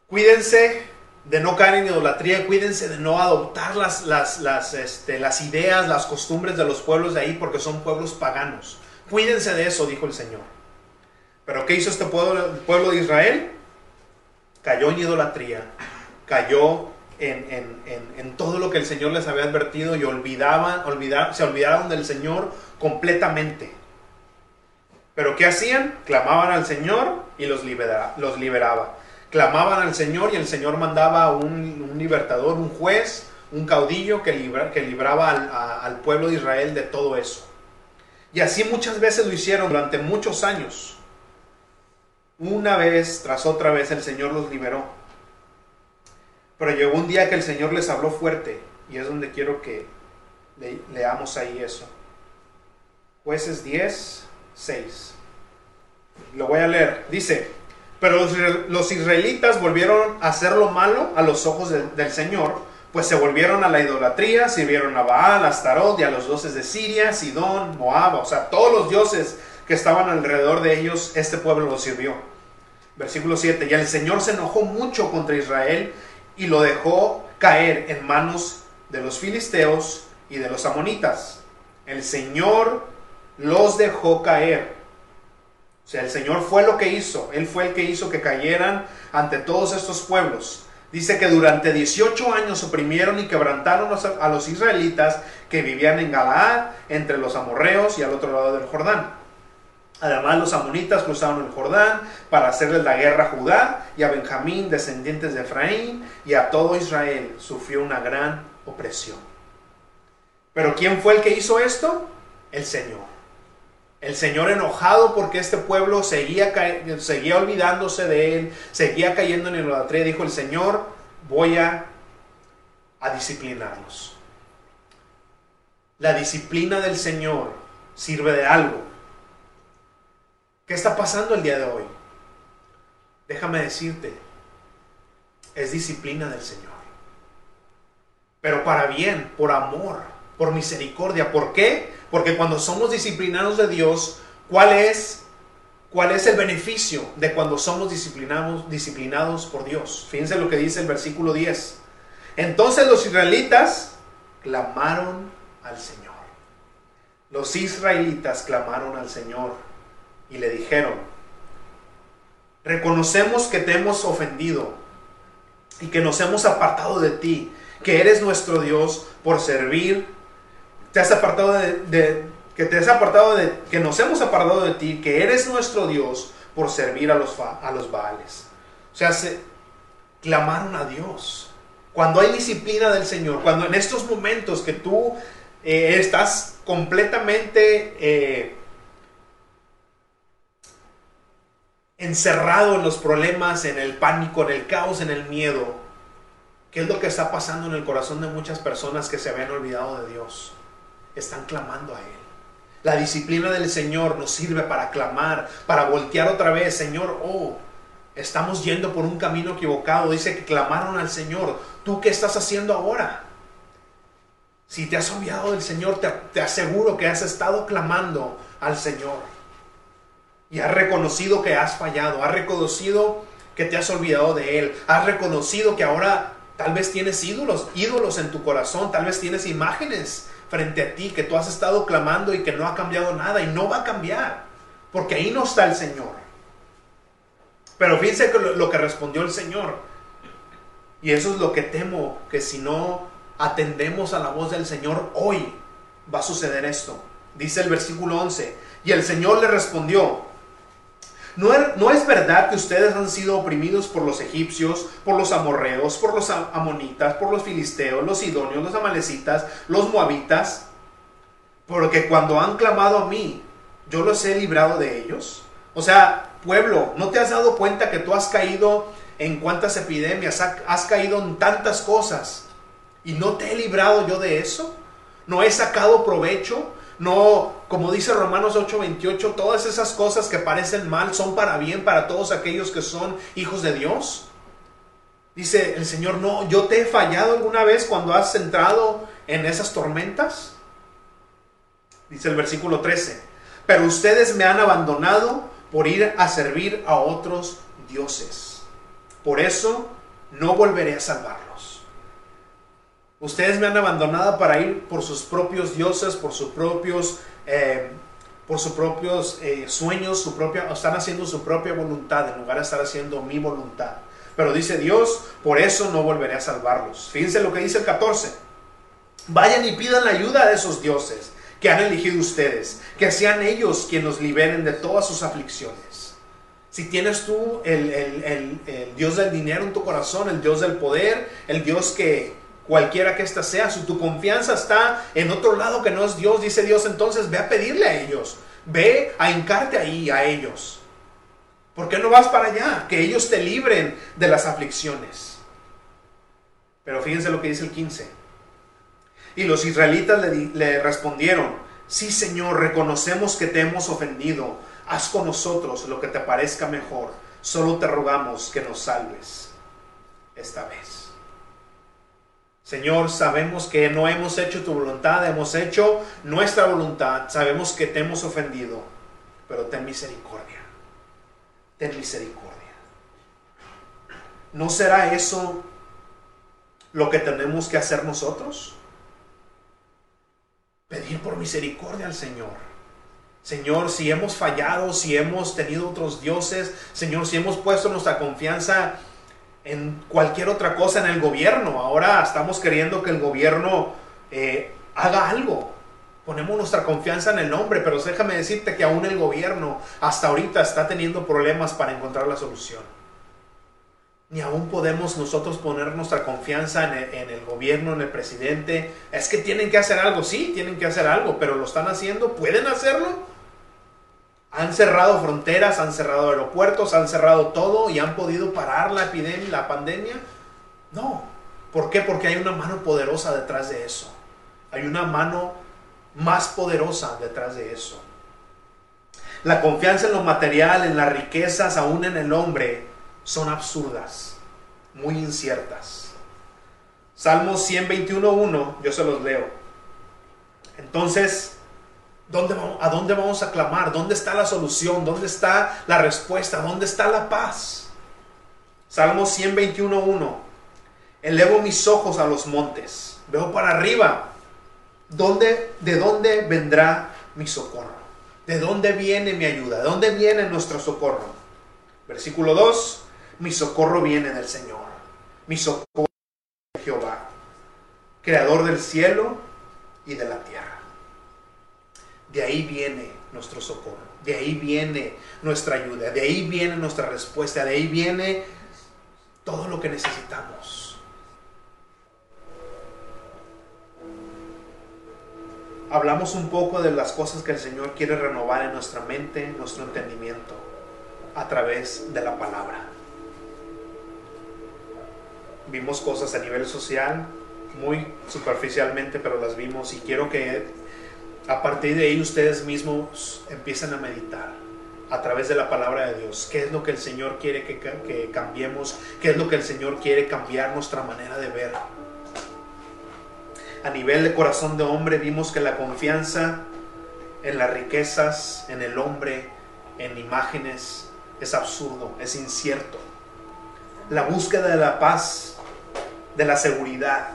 cuídense de no caer en idolatría, cuídense de no adoptar las, las, este, las ideas, las costumbres de los pueblos de ahí, porque son pueblos paganos. Cuídense de eso, dijo el Señor. Pero ¿qué hizo este pueblo, el pueblo de Israel? Cayó en idolatría, cayó en, todo lo que el Señor les había advertido y olvidaban, se olvidaron del Señor completamente. Pero ¿qué hacían? Clamaban al Señor y los, los liberaba. Clamaban al Señor y el Señor mandaba un, un libertador, un juez, un caudillo que, que libraba al pueblo de Israel de todo eso. Y así muchas veces lo hicieron durante muchos años. Una vez tras otra vez el Señor los liberó. Pero llegó un día que el Señor les habló fuerte y es donde quiero que leamos ahí eso. Jueces 10, 6. Lo voy a leer. Dice, pero los, israelitas volvieron a hacer lo malo a los ojos del Señor pues se volvieron a la idolatría, sirvieron a Baal, a Astarot y a los dioses de Siria, Sidón, Moab, o sea, todos los dioses que estaban alrededor de ellos, este pueblo los sirvió. Versículo 7, y el Señor se enojó mucho contra Israel y lo dejó caer en manos de los filisteos y de los amonitas. El Señor los dejó caer. O sea, el Señor fue lo que hizo. Él fue el que hizo que cayeran ante todos estos pueblos. Dice que durante 18 años oprimieron y quebrantaron a los israelitas que vivían en Galaad, entre los amorreos y al otro lado del Jordán. Además, los amonitas cruzaron el Jordán para hacerles la guerra a Judá y a Benjamín, descendientes de Efraín, y a todo Israel sufrió una gran opresión. Pero ¿quién fue el que hizo esto? El Señor. El Señor enojado porque este pueblo seguía, seguía olvidándose de él, seguía cayendo en idolatría, dijo el Señor, voy a, a disciplinarlos. La disciplina del Señor sirve de algo. ¿Qué está pasando el día de hoy? Déjame decirte, es disciplina del Señor. Pero para bien, por amor, por misericordia. ¿Por qué? Porque cuando somos disciplinados de Dios, ¿cuál es, cuál es el beneficio de cuando somos disciplinados, disciplinados por Dios? Fíjense lo que dice el versículo 10. Entonces los israelitas clamaron al Señor. Los israelitas clamaron al Señor y le dijeron, reconocemos que te hemos ofendido y que nos hemos apartado de ti que eres nuestro Dios por servir. Te has apartado de, que te has apartado de que nos hemos apartado de ti, que eres nuestro Dios por servir a los a los Baales. O sea, se clamaron a Dios. Cuando hay disciplina del Señor, cuando en estos momentos que tú eh, estás completamente eh, encerrado en los problemas, en el pánico, en el caos, en el miedo, ¿qué es lo que está pasando en el corazón de muchas personas que se habían olvidado de Dios? Están clamando a Él. La disciplina del Señor nos sirve para clamar, para voltear otra vez, Señor, oh, estamos yendo por un camino equivocado. Dice que clamaron al Señor. ¿Tú qué estás haciendo ahora? Si te has olvidado del Señor, te, aseguro que has estado clamando al Señor. Y has reconocido que has fallado, has reconocido que te has olvidado de Él, has reconocido que ahora tal vez tienes ídolos, ídolos en tu corazón, tal vez tienes imágenes frente a ti que tú has estado clamando y que no ha cambiado nada y no va a cambiar, porque ahí no está el Señor. Pero fíjense lo, que respondió el Señor. Y eso es lo que temo, que si no atendemos a la voz del Señor, hoy va a suceder esto. Dice el versículo 11, y el Señor le respondió, ¿No es, ¿No es verdad que ustedes han sido oprimidos por los egipcios, por los amorreos, por los amonitas, por los filisteos, los sidonios, los amalecitas, los moabitas? Porque cuando han clamado a mí, yo los he librado de ellos. O sea, pueblo, ¿no te has dado cuenta que tú has caído en cuántas epidemias, has caído en tantas cosas? ¿Y no te he librado yo de eso? ¿No he sacado provecho? No, como dice Romanos 8:28, todas esas cosas que parecen mal son para bien para todos aquellos que son hijos de Dios. Dice el Señor, no, yo te he fallado alguna vez cuando has entrado en esas tormentas. Dice el versículo 13, pero ustedes me han abandonado por ir a servir a otros dioses. Por eso no volveré a salvarlos. Ustedes me han abandonado para ir por sus propios dioses, por sus propios, eh, por sus propios eh, sueños, su propia, están haciendo su propia voluntad en lugar de estar haciendo mi voluntad. Pero dice Dios, por eso no volveré a salvarlos. Fíjense lo que dice el 14. Vayan y pidan la ayuda de esos dioses que han elegido ustedes, que sean ellos quienes los liberen de todas sus aflicciones. Si tienes tú el, el Dios del dinero en tu corazón, el Dios del poder, el Dios que, cualquiera que ésta sea, si tu confianza está en otro lado que no es Dios, dice Dios, entonces ve a pedirle a ellos, ve a hincarte ahí a ellos. ¿Por qué no vas para allá? Que ellos te libren de las aflicciones. Pero fíjense lo que dice el 15. Y los israelitas le, le respondieron, sí Señor, reconocemos que te hemos ofendido, haz con nosotros lo que te parezca mejor, solo te rogamos que nos salves esta vez. Señor, sabemos que no hemos hecho tu voluntad, hemos hecho nuestra voluntad, sabemos que te hemos ofendido, pero ten misericordia, ten misericordia. ¿No será eso lo que tenemos que hacer nosotros? Pedir por misericordia al Señor. Señor, si hemos fallado, si hemos tenido otros dioses, Señor, si hemos puesto nuestra confianza en cualquier otra cosa en el gobierno. Ahora estamos queriendo que el gobierno eh, haga algo. Ponemos nuestra confianza en el nombre, pero déjame decirte que aún el gobierno hasta ahorita está teniendo problemas para encontrar la solución. Ni aún podemos nosotros poner nuestra confianza el, en el gobierno, en el presidente. Es que tienen que hacer algo, sí, tienen que hacer algo, pero lo están haciendo, pueden hacerlo. Han cerrado fronteras, han cerrado aeropuertos, han cerrado todo y han podido parar la epidemia, la pandemia. No. ¿Por qué? Porque hay una mano poderosa detrás de eso. Hay una mano más poderosa detrás de eso. La confianza en lo material, en las riquezas, aún en el hombre, son absurdas, muy inciertas. Salmos 121.1, yo se los leo. Entonces, ¿A dónde vamos a clamar? ¿Dónde está la solución? ¿Dónde está la respuesta? ¿Dónde está la paz? Salmo 121.1. Elevo mis ojos a los montes. Veo para arriba. ¿Dónde, ¿De dónde vendrá mi socorro? ¿De dónde viene mi ayuda? ¿De dónde viene nuestro socorro? Versículo 2. Mi socorro viene del Señor. Mi socorro de Jehová, creador del cielo y de la tierra. De ahí viene nuestro socorro, de ahí viene nuestra ayuda, de ahí viene nuestra respuesta, de ahí viene todo lo que necesitamos. Hablamos un poco de las cosas que el Señor quiere renovar en nuestra mente, en nuestro entendimiento, a través de la palabra. Vimos cosas a nivel social, muy superficialmente, pero las vimos y quiero que a partir de ahí ustedes mismos empiecen a meditar a través de la palabra de Dios. ¿Qué es lo que el Señor quiere que, que, cambiemos? ¿Qué es lo que el Señor quiere cambiar nuestra manera de ver? A nivel de corazón de hombre vimos que la confianza en las riquezas, en el hombre, en imágenes, es absurdo, es incierto. La búsqueda de la paz, de la seguridad,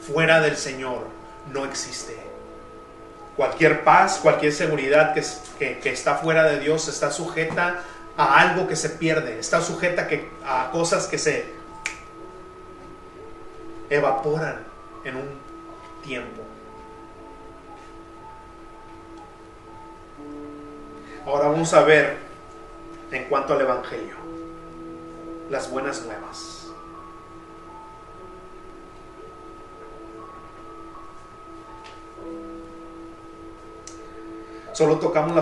fuera del Señor no existe. Cualquier paz, cualquier seguridad que, está fuera de Dios está sujeta a algo que se pierde, está sujeta a cosas que se evaporan en un tiempo. Ahora vamos a ver en cuanto al Evangelio, las buenas nuevas. Solo tocamos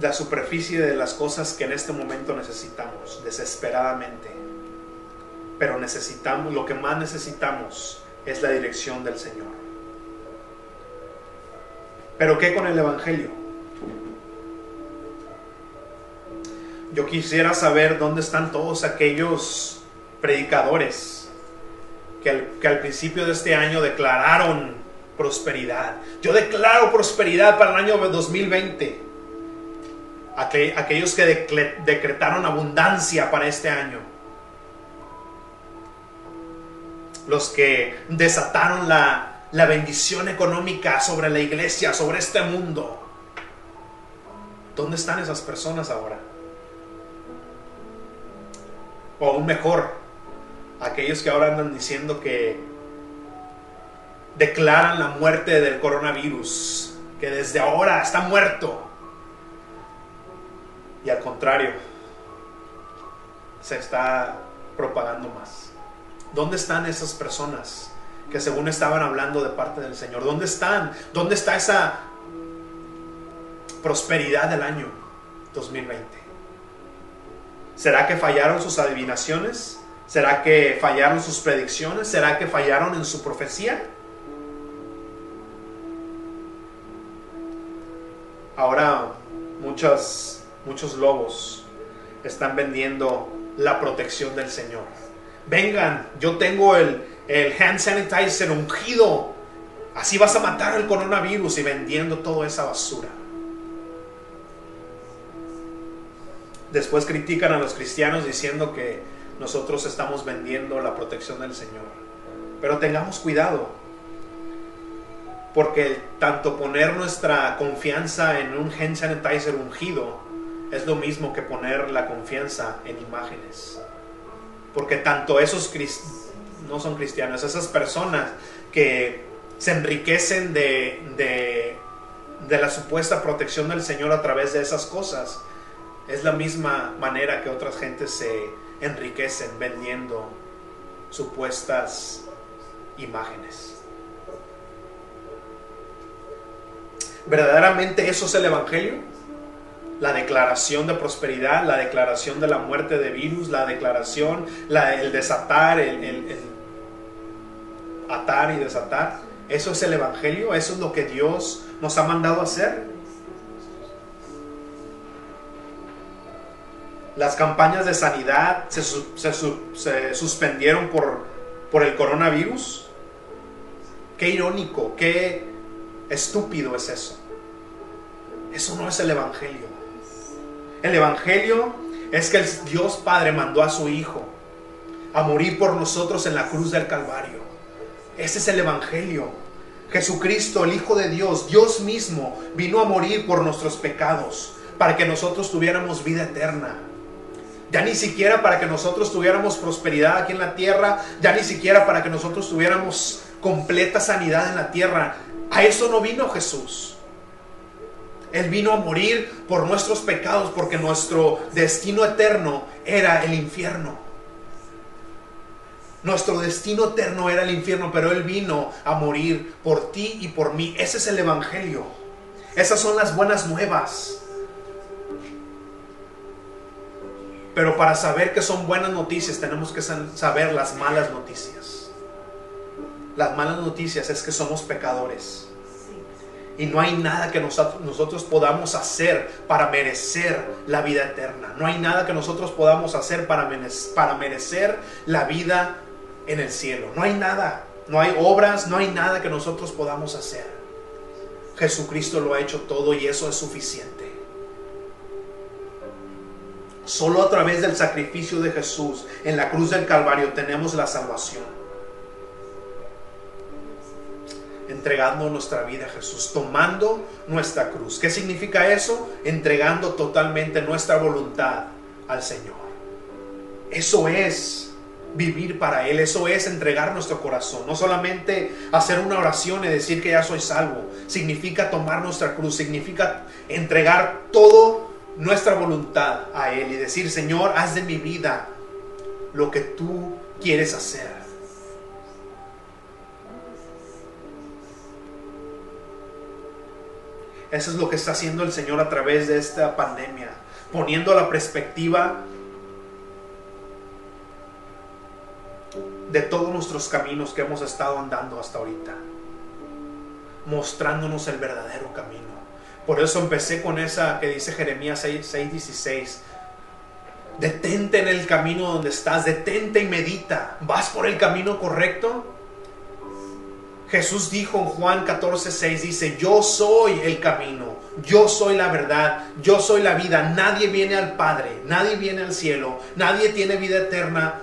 la, superficie de las cosas que en este momento necesitamos, desesperadamente. Pero necesitamos, lo que más necesitamos es la dirección del Señor. Pero ¿qué con el Evangelio? Yo quisiera saber dónde están todos aquellos predicadores que que al principio de este año declararon prosperidad. Yo declaro prosperidad para el año 2020. Aquellos que decretaron abundancia para este año. Los que desataron la, la bendición económica sobre la iglesia, sobre este mundo. ¿Dónde están esas personas ahora? O aún mejor, aquellos que ahora andan diciendo que declaran la muerte del coronavirus, que desde ahora está muerto. Y al contrario, se está propagando más. ¿Dónde están esas personas que según estaban hablando de parte del Señor? ¿Dónde están? ¿Dónde está esa prosperidad del año 2020? ¿Será que fallaron sus adivinaciones? ¿Será que fallaron sus predicciones? ¿Será que fallaron en su profecía? Ahora muchos, muchos lobos están vendiendo la protección del Señor. Vengan, yo tengo el, el hand sanitizer ungido. Así vas a matar el coronavirus y vendiendo toda esa basura. Después critican a los cristianos diciendo que nosotros estamos vendiendo la protección del Señor. Pero tengamos cuidado porque tanto poner nuestra confianza en un hand sanitizer ungido es lo mismo que poner la confianza en imágenes. Porque tanto esos no son cristianos, esas personas que se enriquecen de, de, de la supuesta protección del Señor a través de esas cosas, es la misma manera que otras gentes se enriquecen vendiendo supuestas imágenes. ¿Verdaderamente eso es el Evangelio? La declaración de prosperidad, la declaración de la muerte de virus, la declaración, el desatar, el, atar y desatar. ¿Eso es el Evangelio? ¿Eso es lo que Dios nos ha mandado a hacer? Las campañas de sanidad se, se suspendieron por, por el coronavirus. Qué irónico, qué estúpido es eso. Eso no es el Evangelio. El Evangelio es que el Dios Padre mandó a su Hijo a morir por nosotros en la cruz del Calvario. Ese es el Evangelio. Jesucristo, el Hijo de Dios, Dios mismo, vino a morir por nuestros pecados, para que nosotros tuviéramos vida eterna. Ya ni siquiera para que nosotros tuviéramos prosperidad aquí en la tierra, ya ni siquiera para que nosotros tuviéramos completa sanidad en la tierra. A eso no vino Jesús. Él vino a morir por nuestros pecados porque nuestro destino eterno era el infierno. Nuestro destino eterno era el infierno, pero Él vino a morir por ti y por mí. Ese es el Evangelio. Esas son las buenas nuevas. Pero para saber que son buenas noticias tenemos que saber las malas noticias. Las malas noticias es que somos pecadores. Y no hay nada que nosotros podamos hacer para merecer la vida eterna. No hay nada que nosotros podamos hacer para merecer la vida en el cielo. No hay nada. No hay obras, no hay nada que nosotros podamos hacer. Jesucristo lo ha hecho todo y eso es suficiente. Solo a través del sacrificio de Jesús en la cruz del Calvario tenemos la salvación. Entregando nuestra vida a Jesús, tomando nuestra cruz. ¿Qué significa eso? Entregando totalmente nuestra voluntad al Señor. Eso es vivir para Él, eso es entregar nuestro corazón. No solamente hacer una oración y decir que ya soy salvo, significa tomar nuestra cruz, significa entregar todo nuestra voluntad a Él y decir, Señor, haz de mi vida lo que tú quieres hacer. Eso es lo que está haciendo el Señor a través de esta pandemia, poniendo la perspectiva de todos nuestros caminos que hemos estado andando hasta ahorita, mostrándonos el verdadero camino. Por eso empecé con esa que dice Jeremías 6, Detente en el camino donde estás, detente y medita. ¿Vas por el camino correcto? Jesús dijo en Juan 14, 6, dice, yo soy el camino, yo soy la verdad, yo soy la vida. Nadie viene al Padre, nadie viene al cielo, nadie tiene vida eterna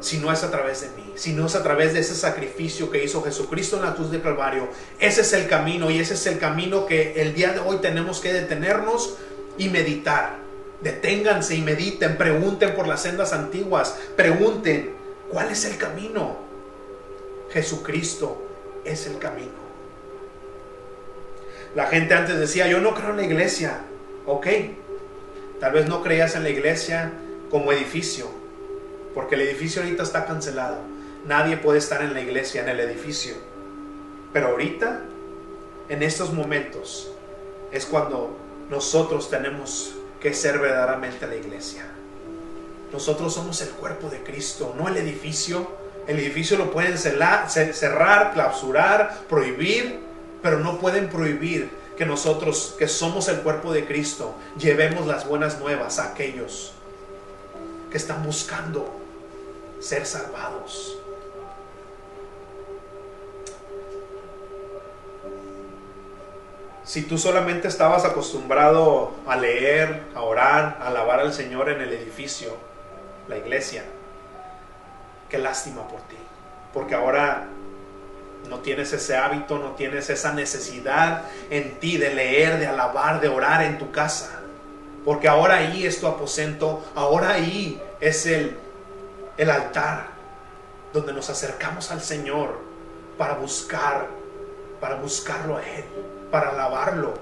si no es a través de mí, si no es a través de ese sacrificio que hizo Jesucristo en la cruz de Calvario. Ese es el camino y ese es el camino que el día de hoy tenemos que detenernos y meditar. Deténganse y mediten, pregunten por las sendas antiguas, pregunten, ¿cuál es el camino? Jesucristo es el camino. La gente antes decía, yo no creo en la iglesia. Ok, tal vez no creías en la iglesia como edificio, porque el edificio ahorita está cancelado. Nadie puede estar en la iglesia, en el edificio. Pero ahorita, en estos momentos, es cuando nosotros tenemos que ser verdaderamente la iglesia. Nosotros somos el cuerpo de Cristo, no el edificio. El edificio lo pueden cerrar, clausurar, prohibir, pero no pueden prohibir que nosotros, que somos el cuerpo de Cristo, llevemos las buenas nuevas a aquellos que están buscando ser salvados. Si tú solamente estabas acostumbrado a leer, a orar, a alabar al Señor en el edificio, la iglesia, qué lástima por ti. Porque ahora no tienes ese hábito, no tienes esa necesidad en ti de leer, de alabar, de orar en tu casa. Porque ahora ahí es tu aposento, ahora ahí es el el altar donde nos acercamos al Señor para buscar, para buscarlo a Él, para alabarlo.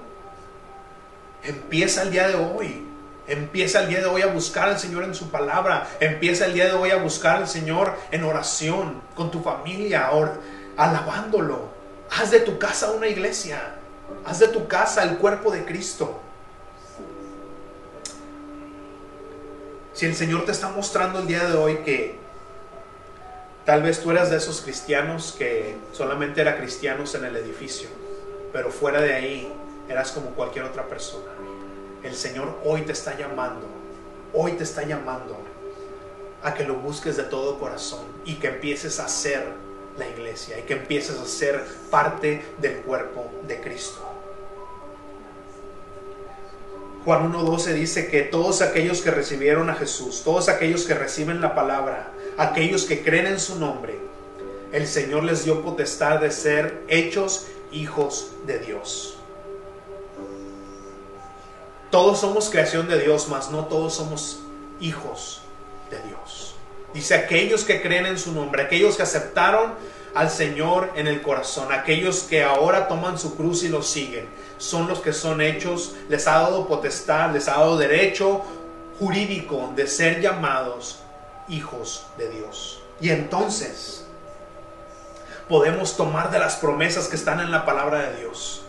Empieza el día de hoy. Empieza el día de hoy a buscar al Señor en su palabra. Empieza el día de hoy a buscar al Señor en oración, con tu familia, alabándolo. Haz de tu casa una iglesia. Haz de tu casa el cuerpo de Cristo. Si el Señor te está mostrando el día de hoy que tal vez tú eras de esos cristianos que solamente eran cristianos en el edificio, pero fuera de ahí eras como cualquier otra persona. El Señor hoy te está llamando, hoy te está llamando a que lo busques de todo corazón y que empieces a ser la iglesia y que empieces a ser parte del cuerpo de Cristo. Juan 1.12 dice que todos aquellos que recibieron a Jesús, todos aquellos que reciben la palabra, aquellos que creen en su nombre, el Señor les dio potestad de ser hechos hijos de Dios. Todos somos creación de Dios, mas no todos somos hijos de Dios. Dice aquellos que creen en su nombre, aquellos que aceptaron al Señor en el corazón, aquellos que ahora toman su cruz y lo siguen, son los que son hechos, les ha dado potestad, les ha dado derecho jurídico de ser llamados hijos de Dios. Y entonces podemos tomar de las promesas que están en la palabra de Dios.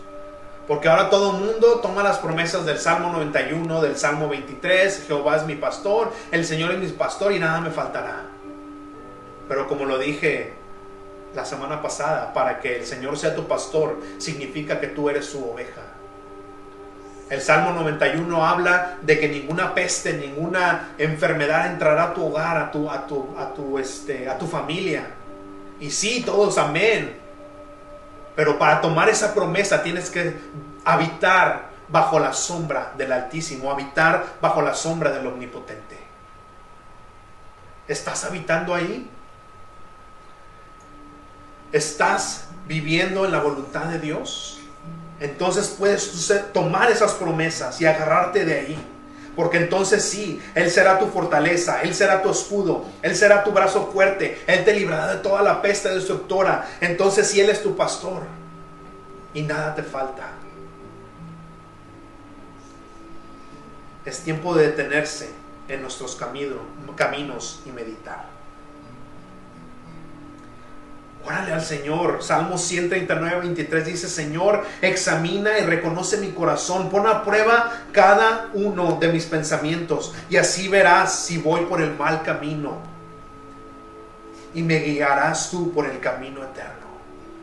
Porque ahora todo el mundo toma las promesas del Salmo 91, del Salmo 23, Jehová es mi pastor, el Señor es mi pastor y nada me faltará. Pero como lo dije la semana pasada, para que el Señor sea tu pastor, significa que tú eres su oveja. El Salmo 91 habla de que ninguna peste, ninguna enfermedad entrará a tu hogar, a tu, a tu, a tu, este, a tu familia. Y sí, todos amén. Pero para tomar esa promesa tienes que habitar bajo la sombra del Altísimo, habitar bajo la sombra del Omnipotente. ¿Estás habitando ahí? ¿Estás viviendo en la voluntad de Dios? Entonces puedes tomar esas promesas y agarrarte de ahí. Porque entonces sí, Él será tu fortaleza, Él será tu escudo, Él será tu brazo fuerte, Él te librará de toda la peste destructora. Entonces sí, Él es tu pastor y nada te falta. Es tiempo de detenerse en nuestros caminos, caminos y meditar. Órale al Señor. Salmo 139, 23 dice, Señor, examina y reconoce mi corazón. Pon a prueba cada uno de mis pensamientos y así verás si voy por el mal camino. Y me guiarás tú por el camino eterno.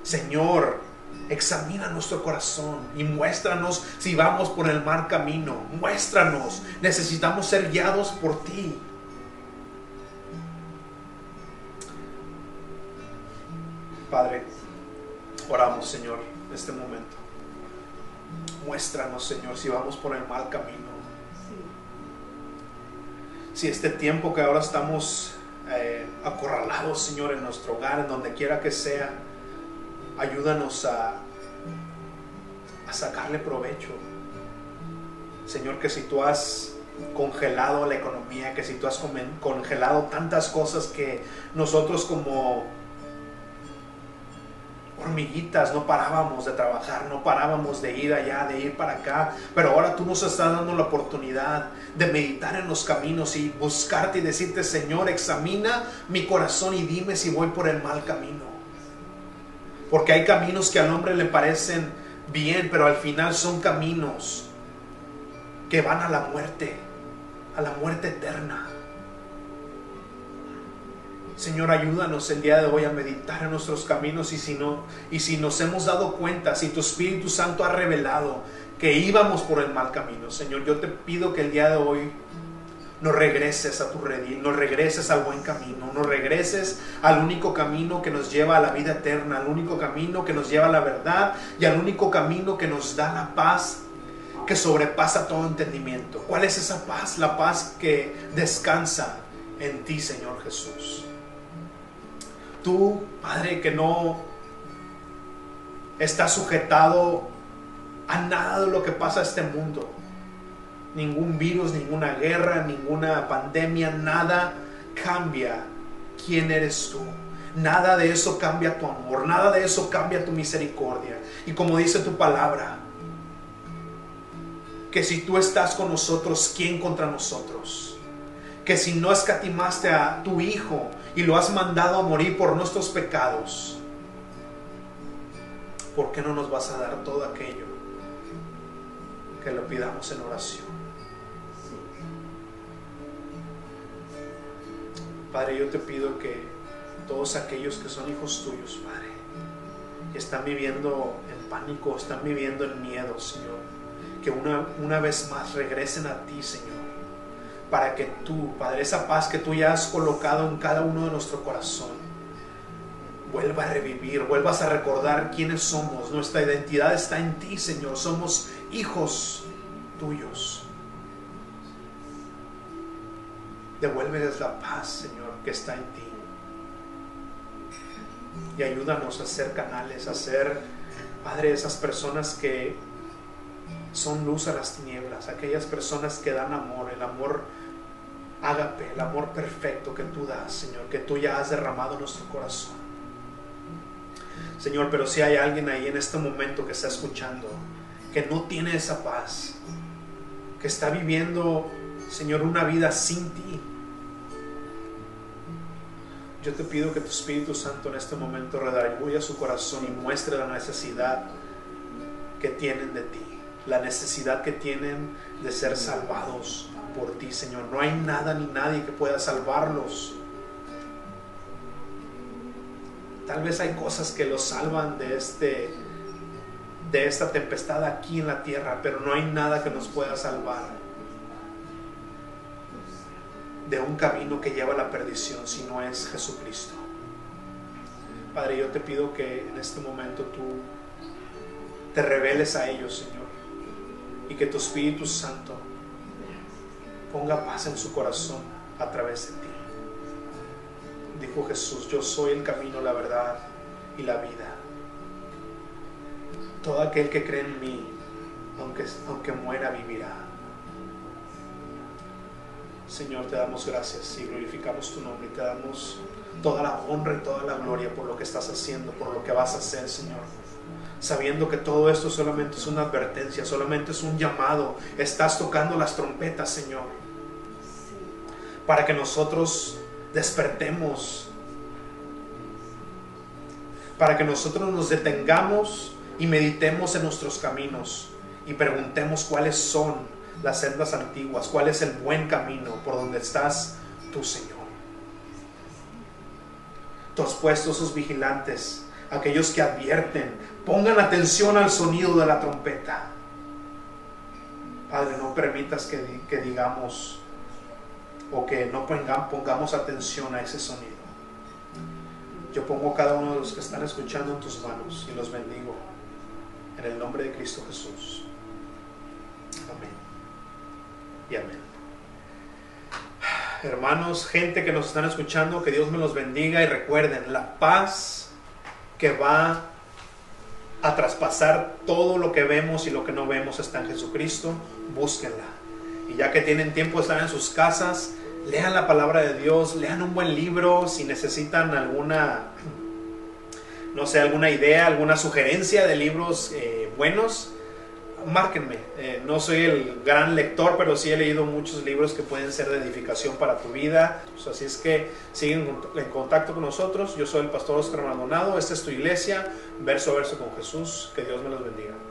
Señor, examina nuestro corazón y muéstranos si vamos por el mal camino. Muéstranos. Necesitamos ser guiados por ti. Padre, oramos, Señor, en este momento. Muéstranos, Señor, si vamos por el mal camino. Si este tiempo que ahora estamos eh, acorralados, Señor, en nuestro hogar, en donde quiera que sea, ayúdanos a, a sacarle provecho. Señor, que si tú has congelado la economía, que si tú has congelado tantas cosas que nosotros como hormiguitas, no parábamos de trabajar, no parábamos de ir allá, de ir para acá, pero ahora tú nos estás dando la oportunidad de meditar en los caminos y buscarte y decirte, Señor, examina mi corazón y dime si voy por el mal camino. Porque hay caminos que al hombre le parecen bien, pero al final son caminos que van a la muerte, a la muerte eterna. Señor, ayúdanos el día de hoy a meditar en nuestros caminos y si no, y si nos hemos dado cuenta, si tu Espíritu Santo ha revelado que íbamos por el mal camino, Señor, yo te pido que el día de hoy nos regreses a tu redil, nos regreses al buen camino, nos regreses al único camino que nos lleva a la vida eterna, al único camino que nos lleva a la verdad y al único camino que nos da la paz que sobrepasa todo entendimiento. ¿Cuál es esa paz? La paz que descansa en ti, Señor Jesús. Tú, Padre, que no estás sujetado a nada de lo que pasa en este mundo. Ningún virus, ninguna guerra, ninguna pandemia, nada cambia quién eres tú. Nada de eso cambia tu amor, nada de eso cambia tu misericordia. Y como dice tu palabra, que si tú estás con nosotros, ¿quién contra nosotros? Que si no escatimaste a tu Hijo y lo has mandado a morir por nuestros pecados, ¿por qué no nos vas a dar todo aquello que lo pidamos en oración? Padre, yo te pido que todos aquellos que son hijos tuyos, Padre, que están viviendo en pánico, están viviendo en miedo, Señor, que una, una vez más regresen a ti, Señor para que tú, Padre, esa paz que tú ya has colocado en cada uno de nuestro corazón, vuelva a revivir, vuelvas a recordar quiénes somos. Nuestra identidad está en ti, Señor. Somos hijos tuyos. Devuélveles la paz, Señor, que está en ti. Y ayúdanos a ser canales, a ser, Padre, esas personas que son luz a las tinieblas, aquellas personas que dan amor, el amor ágape, el amor perfecto que tú das, Señor, que tú ya has derramado en nuestro corazón. Señor, pero si hay alguien ahí en este momento que está escuchando, que no tiene esa paz, que está viviendo, Señor, una vida sin ti, yo te pido que tu Espíritu Santo en este momento redarguya su corazón y muestre la necesidad que tienen de ti, la necesidad que tienen de ser salvados por ti, Señor. No hay nada ni nadie que pueda salvarlos. Tal vez hay cosas que los salvan de este de esta tempestad aquí en la tierra, pero no hay nada que nos pueda salvar de un camino que lleva a la perdición si no es Jesucristo. Padre, yo te pido que en este momento tú te reveles a ellos, Señor, y que tu Espíritu Santo ponga paz en su corazón a través de ti. Dijo Jesús, yo soy el camino, la verdad y la vida. Todo aquel que cree en mí, aunque, aunque muera, vivirá. Señor, te damos gracias y glorificamos tu nombre y te damos toda la honra y toda la gloria por lo que estás haciendo, por lo que vas a hacer, Señor. Sabiendo que todo esto solamente es una advertencia, solamente es un llamado. Estás tocando las trompetas, Señor. Para que nosotros despertemos. Para que nosotros nos detengamos y meditemos en nuestros caminos y preguntemos cuáles son las sendas antiguas, cuál es el buen camino por donde estás tú, Señor. Tú has puesto vigilantes, aquellos que advierten, pongan atención al sonido de la trompeta. Padre, no permitas que digamos o que no pongamos atención a ese sonido. Yo pongo cada uno de los que están escuchando en tus manos y los bendigo en el nombre de Cristo Jesús. Amén amén. Hermanos, gente que nos están escuchando, que Dios me los bendiga y recuerden, la paz que va a traspasar todo lo que vemos y lo que no vemos está en Jesucristo, búsquenla. Y ya que tienen tiempo de estar en sus casas, lean la palabra de Dios, lean un buen libro, si necesitan alguna, no sé, alguna idea, alguna sugerencia de libros eh, buenos, márquenme. Eh, no soy el gran lector, pero sí he leído muchos libros que pueden ser de edificación para tu vida. Pues así es que siguen en contacto con nosotros. Yo soy el pastor Oscar Maldonado. Esta es tu iglesia, verso a verso con Jesús. Que Dios me los bendiga.